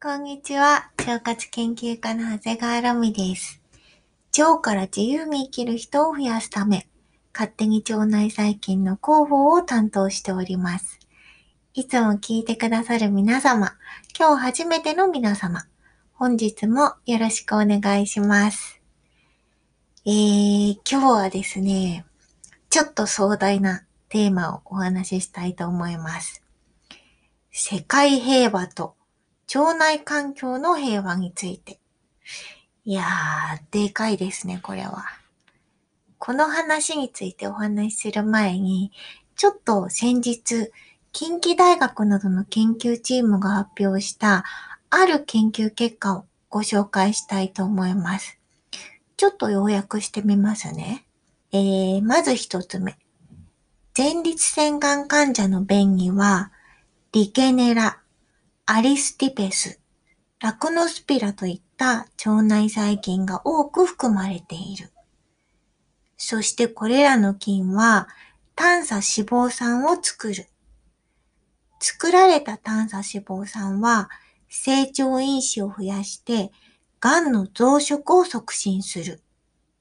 こんにちは。腸活研究家の長谷川ロミです。腸から自由に生きる人を増やすため、勝手に腸内細菌の広報を担当しております。いつも聞いてくださる皆様、今日初めての皆様、本日もよろしくお願いします。えー、今日はですね、ちょっと壮大なテーマをお話ししたいと思います。世界平和と腸内環境の平和について。いやー、でかいですね、これは。この話についてお話しする前に、ちょっと先日、近畿大学などの研究チームが発表したある研究結果をご紹介したいと思います。ちょっと要約してみますね。えー、まず一つ目。前立腺がん患者の便には、リケネラ、アリスティペス、ラクノスピラといった腸内細菌が多く含まれている。そしてこれらの菌は炭素脂肪酸を作る。作られた炭素脂肪酸は成長因子を増やして癌の増殖を促進する。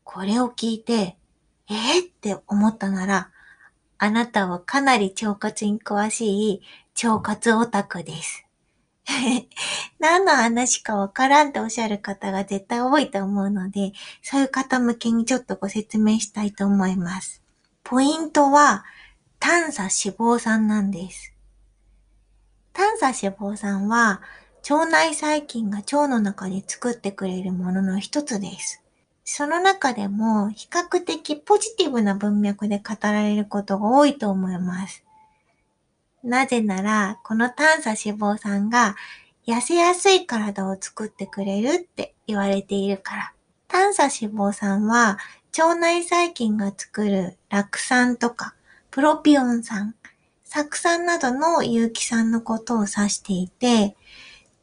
これを聞いて、えー、って思ったなら、あなたはかなり腸活に詳しい腸活オタクです。何の話かわからんっておっしゃる方が絶対多いと思うので、そういう方向けにちょっとご説明したいと思います。ポイントは、炭素脂肪酸なんです。炭素脂肪酸は、腸内細菌が腸の中で作ってくれるものの一つです。その中でも比較的ポジティブな文脈で語られることが多いと思います。なぜなら、この炭素脂肪酸が痩せやすい体を作ってくれるって言われているから。炭素脂肪酸は腸内細菌が作る酪酸とかプロピオン酸、酢酸などの有機酸のことを指していて、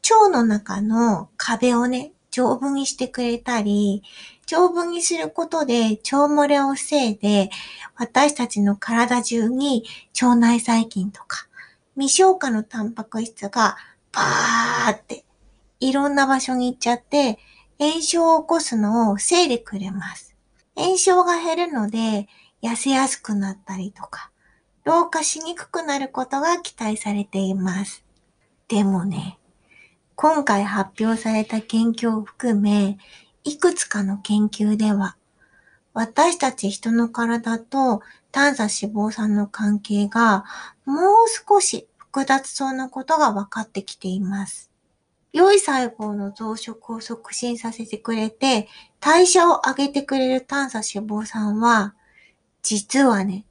腸の中の壁をね、丈夫にしてくれたり、丈夫にすることで腸漏れを防いで、私たちの体中に腸内細菌とか未消化のタンパク質がバーっていろんな場所に行っちゃって炎症を起こすのを防いでくれます。炎症が減るので痩せやすくなったりとか老化しにくくなることが期待されています。でもね、今回発表された研究を含め、いくつかの研究では、私たち人の体と炭素脂肪酸の関係がもう少し複雑そうなことが分かってきています。良い細胞の増殖を促進させてくれて、代謝を上げてくれる炭素脂肪酸は、実はね、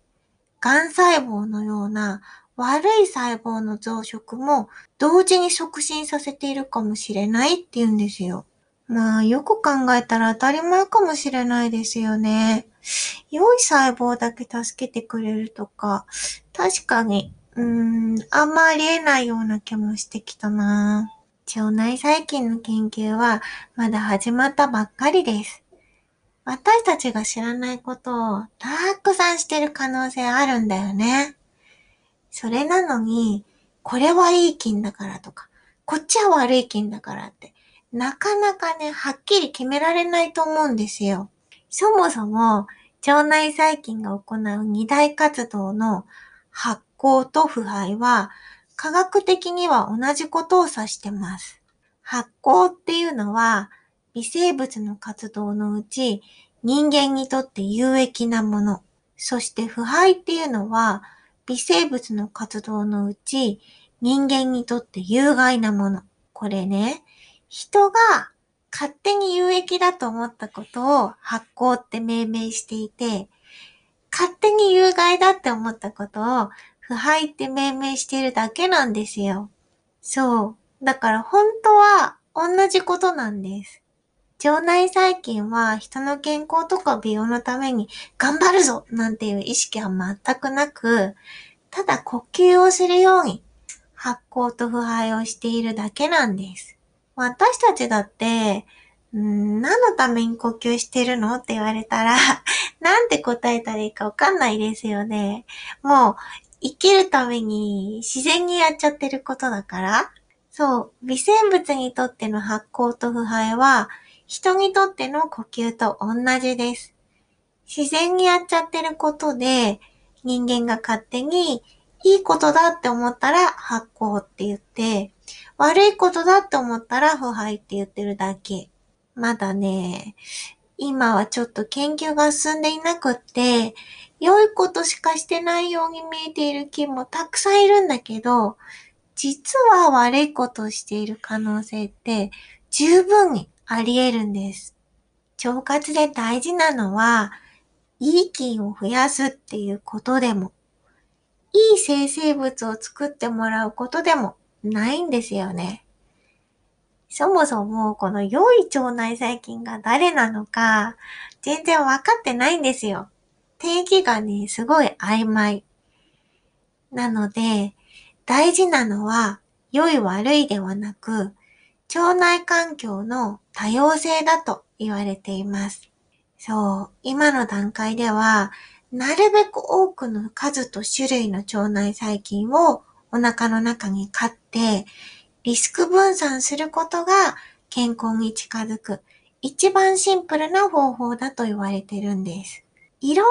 癌細胞のような悪い細胞の増殖も同時に促進させているかもしれないって言うんですよ。まあ、よく考えたら当たり前かもしれないですよね。良い細胞だけ助けてくれるとか、確かに、うーん、あんまりえないような気もしてきたな腸内細菌の研究はまだ始まったばっかりです。私たちが知らないことをたくさんしてる可能性あるんだよね。それなのに、これはいい菌だからとか、こっちは悪い菌だからって、なかなかね、はっきり決められないと思うんですよ。そもそも、腸内細菌が行う二大活動の発酵と腐敗は、科学的には同じことを指してます。発酵っていうのは、微生物の活動のうち人間にとって有益なもの。そして腐敗っていうのは、微生物の活動のうち人間にとって有害なもの。これね、人が勝手に有益だと思ったことを発酵って命名していて、勝手に有害だって思ったことを腐敗って命名しているだけなんですよ。そう。だから本当は同じことなんです。腸内細菌は人の健康とか美容のために頑張るぞなんていう意識は全くなく、ただ呼吸をするように発酵と腐敗をしているだけなんです。私たちだって、ん何のために呼吸してるのって言われたら なんて答えたらいいかわかんないですよね。もう、生きるために自然にやっちゃってることだから、そう、微生物にとっての発酵と腐敗は、人にとっての呼吸と同じです。自然にやっちゃってることで、人間が勝手にいいことだって思ったら発酵って言って、悪いことだって思ったら腐敗って言ってるだけ。まだね、今はちょっと研究が進んでいなくって、良いことしかしてないように見えている菌もたくさんいるんだけど、実は悪いことをしている可能性って十分にあり得るんです。腸活で大事なのは、いい菌を増やすっていうことでも、いい生成物を作ってもらうことでもないんですよね。そもそもこの良い腸内細菌が誰なのか全然わかってないんですよ。定義がね、すごい曖昧。なので、大事なのは良い悪いではなく、腸内環境の多様性だと言われています。そう、今の段階では、なるべく多くの数と種類の腸内細菌をお腹の中に飼って、リスク分散することが健康に近づく一番シンプルな方法だと言われてるんです。いろん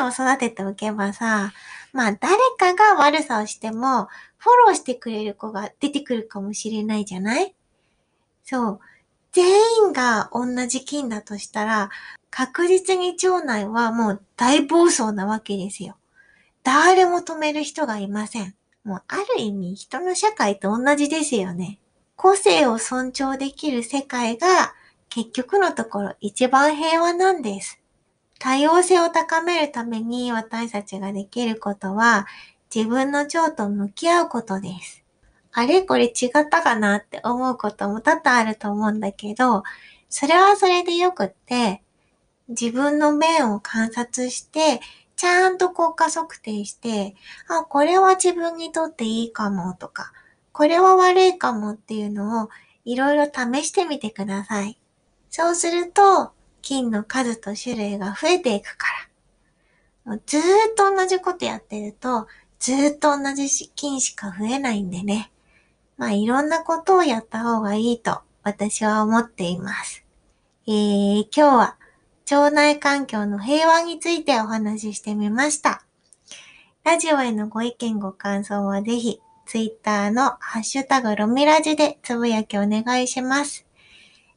な菌を育てておけばさ、まあ誰かが悪さをしてもフォローしてくれる子が出てくるかもしれないじゃない？そう。全員が同じ菌だとしたら、確実に腸内はもう大暴走なわけですよ。誰も止める人がいません。もうある意味人の社会と同じですよね。個性を尊重できる世界が結局のところ一番平和なんです。多様性を高めるために私たちができることは自分の腸と向き合うことです。あれこれ違ったかなって思うことも多々あると思うんだけど、それはそれでよくって、自分の面を観察して、ちゃんと効果測定して、あ、これは自分にとっていいかもとか、これは悪いかもっていうのをいろいろ試してみてください。そうすると、菌の数と種類が増えていくから。ずーっと同じことやってると、ずーっと同じ菌しか増えないんでね。まあいろんなことをやった方がいいと私は思っています。えー、今日は腸内環境の平和についてお話ししてみました。ラジオへのご意見ご感想はぜひ、ツイッターのハッシュタグロミラジでつぶやきお願いします。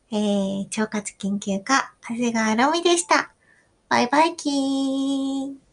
えー、腸活研究家、長谷川ロミでした。バイバイキーン。